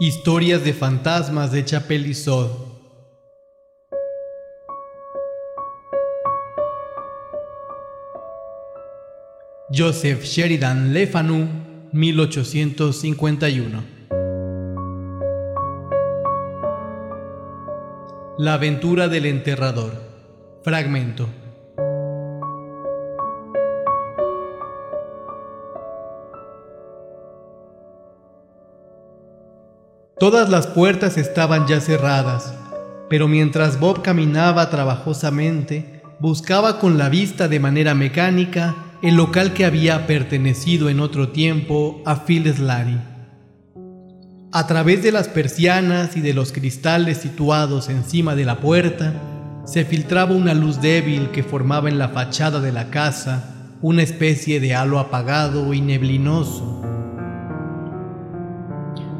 Historias de fantasmas de Chapelizod. Joseph Sheridan Le Fanu, 1851. La aventura del enterrador. Fragmento. Todas las puertas estaban ya cerradas, pero mientras Bob caminaba trabajosamente, buscaba con la vista de manera mecánica el local que había pertenecido en otro tiempo a Phil Slary. A través de las persianas y de los cristales situados encima de la puerta, se filtraba una luz débil que formaba en la fachada de la casa una especie de halo apagado y neblinoso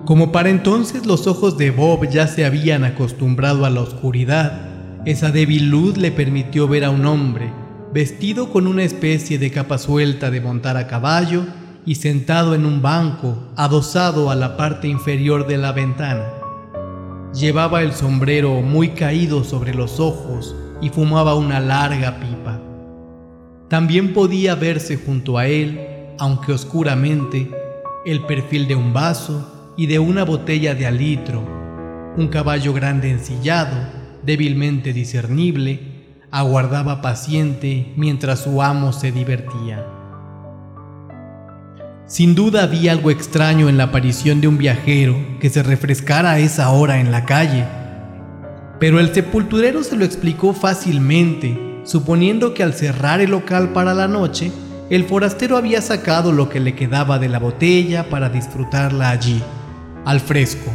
como para entonces los ojos de Bob ya se habían acostumbrado a la oscuridad, esa débil luz le permitió ver a un hombre, vestido con una especie de capa suelta de montar a caballo y sentado en un banco adosado a la parte inferior de la ventana. Llevaba el sombrero muy caído sobre los ojos y fumaba una larga pipa. También podía verse junto a él, aunque oscuramente, el perfil de un vaso y de una botella de alitro, un caballo grande ensillado, débilmente discernible, aguardaba paciente mientras su amo se divertía. Sin duda había algo extraño en la aparición de un viajero que se refrescara a esa hora en la calle, pero el sepulturero se lo explicó fácilmente, suponiendo que al cerrar el local para la noche, el forastero había sacado lo que le quedaba de la botella para disfrutarla allí al fresco.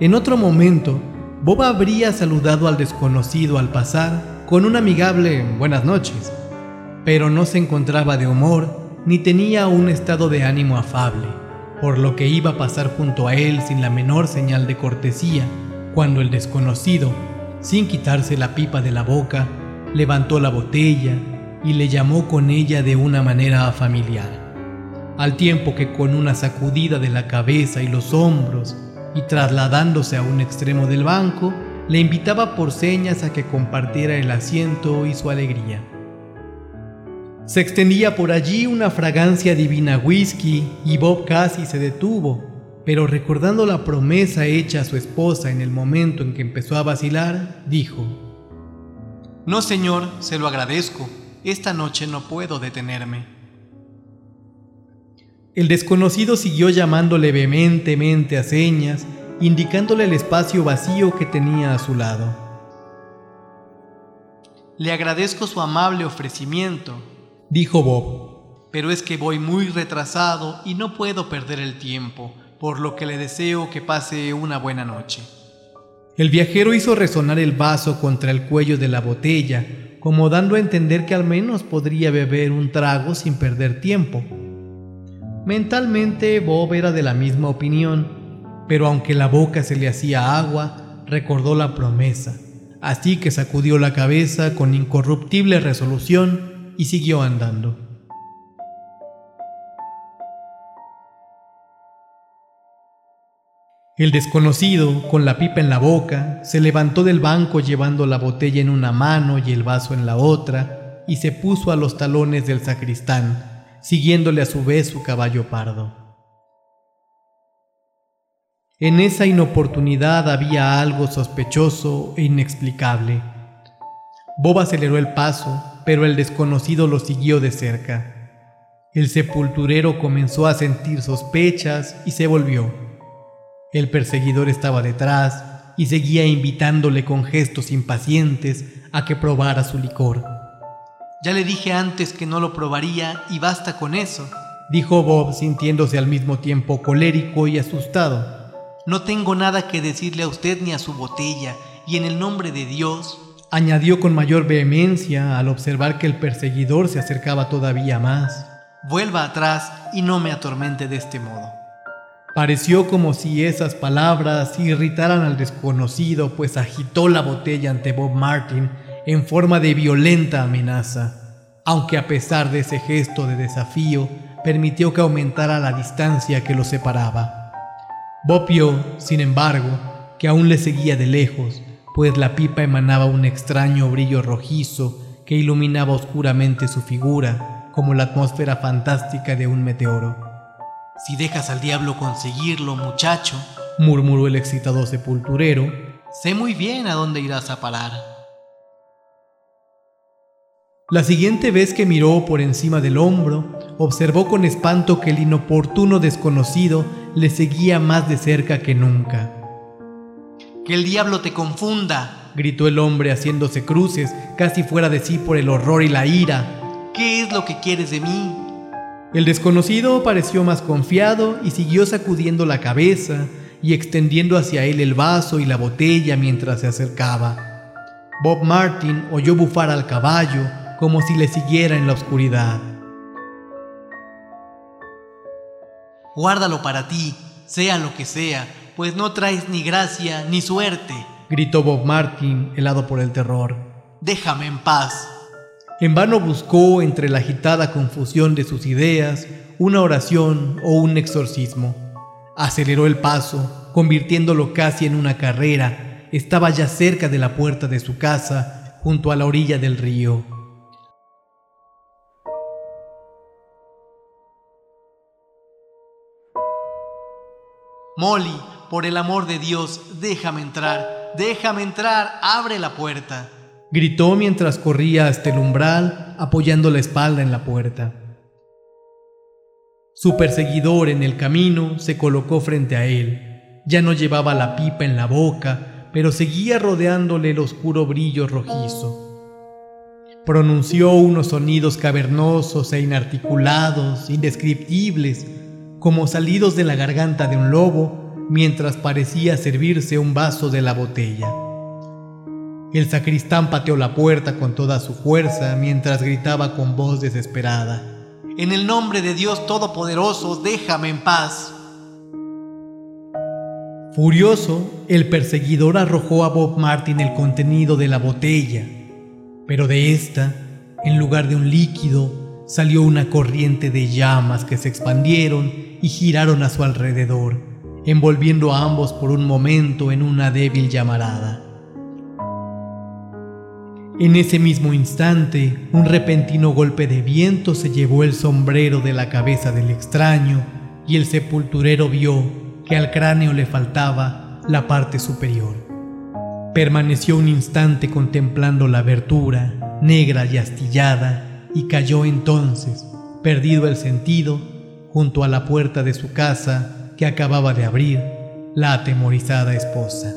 En otro momento, Bob habría saludado al desconocido al pasar con un amigable buenas noches, pero no se encontraba de humor ni tenía un estado de ánimo afable, por lo que iba a pasar junto a él sin la menor señal de cortesía, cuando el desconocido, sin quitarse la pipa de la boca, levantó la botella y le llamó con ella de una manera familiar al tiempo que con una sacudida de la cabeza y los hombros, y trasladándose a un extremo del banco, le invitaba por señas a que compartiera el asiento y su alegría. Se extendía por allí una fragancia divina whisky y Bob casi se detuvo, pero recordando la promesa hecha a su esposa en el momento en que empezó a vacilar, dijo, No señor, se lo agradezco, esta noche no puedo detenerme. El desconocido siguió llamándole vehementemente a señas, indicándole el espacio vacío que tenía a su lado. Le agradezco su amable ofrecimiento, dijo Bob, pero es que voy muy retrasado y no puedo perder el tiempo, por lo que le deseo que pase una buena noche. El viajero hizo resonar el vaso contra el cuello de la botella, como dando a entender que al menos podría beber un trago sin perder tiempo. Mentalmente Bob era de la misma opinión, pero aunque la boca se le hacía agua, recordó la promesa, así que sacudió la cabeza con incorruptible resolución y siguió andando. El desconocido, con la pipa en la boca, se levantó del banco llevando la botella en una mano y el vaso en la otra, y se puso a los talones del sacristán, siguiéndole a su vez su caballo pardo. En esa inoportunidad había algo sospechoso e inexplicable. Bob aceleró el paso, pero el desconocido lo siguió de cerca. El sepulturero comenzó a sentir sospechas y se volvió. El perseguidor estaba detrás y seguía invitándole con gestos impacientes a que probara su licor. Ya le dije antes que no lo probaría y basta con eso, dijo Bob sintiéndose al mismo tiempo colérico y asustado. No tengo nada que decirle a usted ni a su botella, y en el nombre de Dios, añadió con mayor vehemencia al observar que el perseguidor se acercaba todavía más. Vuelva atrás y no me atormente de este modo. Pareció como si esas palabras irritaran al desconocido, pues agitó la botella ante Bob Martin en forma de violenta amenaza, aunque a pesar de ese gesto de desafío, permitió que aumentara la distancia que los separaba. Bob vio, sin embargo, que aún le seguía de lejos, pues la pipa emanaba un extraño brillo rojizo que iluminaba oscuramente su figura, como la atmósfera fantástica de un meteoro. Si dejas al diablo conseguirlo, muchacho, murmuró el excitado sepulturero, sé muy bien a dónde irás a parar. La siguiente vez que miró por encima del hombro, observó con espanto que el inoportuno desconocido le seguía más de cerca que nunca. Que el diablo te confunda, gritó el hombre haciéndose cruces, casi fuera de sí por el horror y la ira. ¿Qué es lo que quieres de mí? El desconocido pareció más confiado y siguió sacudiendo la cabeza y extendiendo hacia él el vaso y la botella mientras se acercaba. Bob Martin oyó bufar al caballo, como si le siguiera en la oscuridad. Guárdalo para ti, sea lo que sea, pues no traes ni gracia ni suerte, gritó Bob Martin, helado por el terror. Déjame en paz. En vano buscó entre la agitada confusión de sus ideas una oración o un exorcismo. Aceleró el paso, convirtiéndolo casi en una carrera. Estaba ya cerca de la puerta de su casa, junto a la orilla del río. Molly, por el amor de Dios, déjame entrar, déjame entrar, abre la puerta. Gritó mientras corría hasta el umbral, apoyando la espalda en la puerta. Su perseguidor en el camino se colocó frente a él. Ya no llevaba la pipa en la boca, pero seguía rodeándole el oscuro brillo rojizo. Pronunció unos sonidos cavernosos e inarticulados, indescriptibles, como salidos de la garganta de un lobo mientras parecía servirse un vaso de la botella. El sacristán pateó la puerta con toda su fuerza mientras gritaba con voz desesperada. En el nombre de Dios Todopoderoso, déjame en paz. Furioso, el perseguidor arrojó a Bob Martin el contenido de la botella, pero de esta, en lugar de un líquido, salió una corriente de llamas que se expandieron y giraron a su alrededor, envolviendo a ambos por un momento en una débil llamarada. En ese mismo instante, un repentino golpe de viento se llevó el sombrero de la cabeza del extraño y el sepulturero vio que al cráneo le faltaba la parte superior. Permaneció un instante contemplando la abertura, negra y astillada, y cayó entonces, perdido el sentido, junto a la puerta de su casa que acababa de abrir la atemorizada esposa.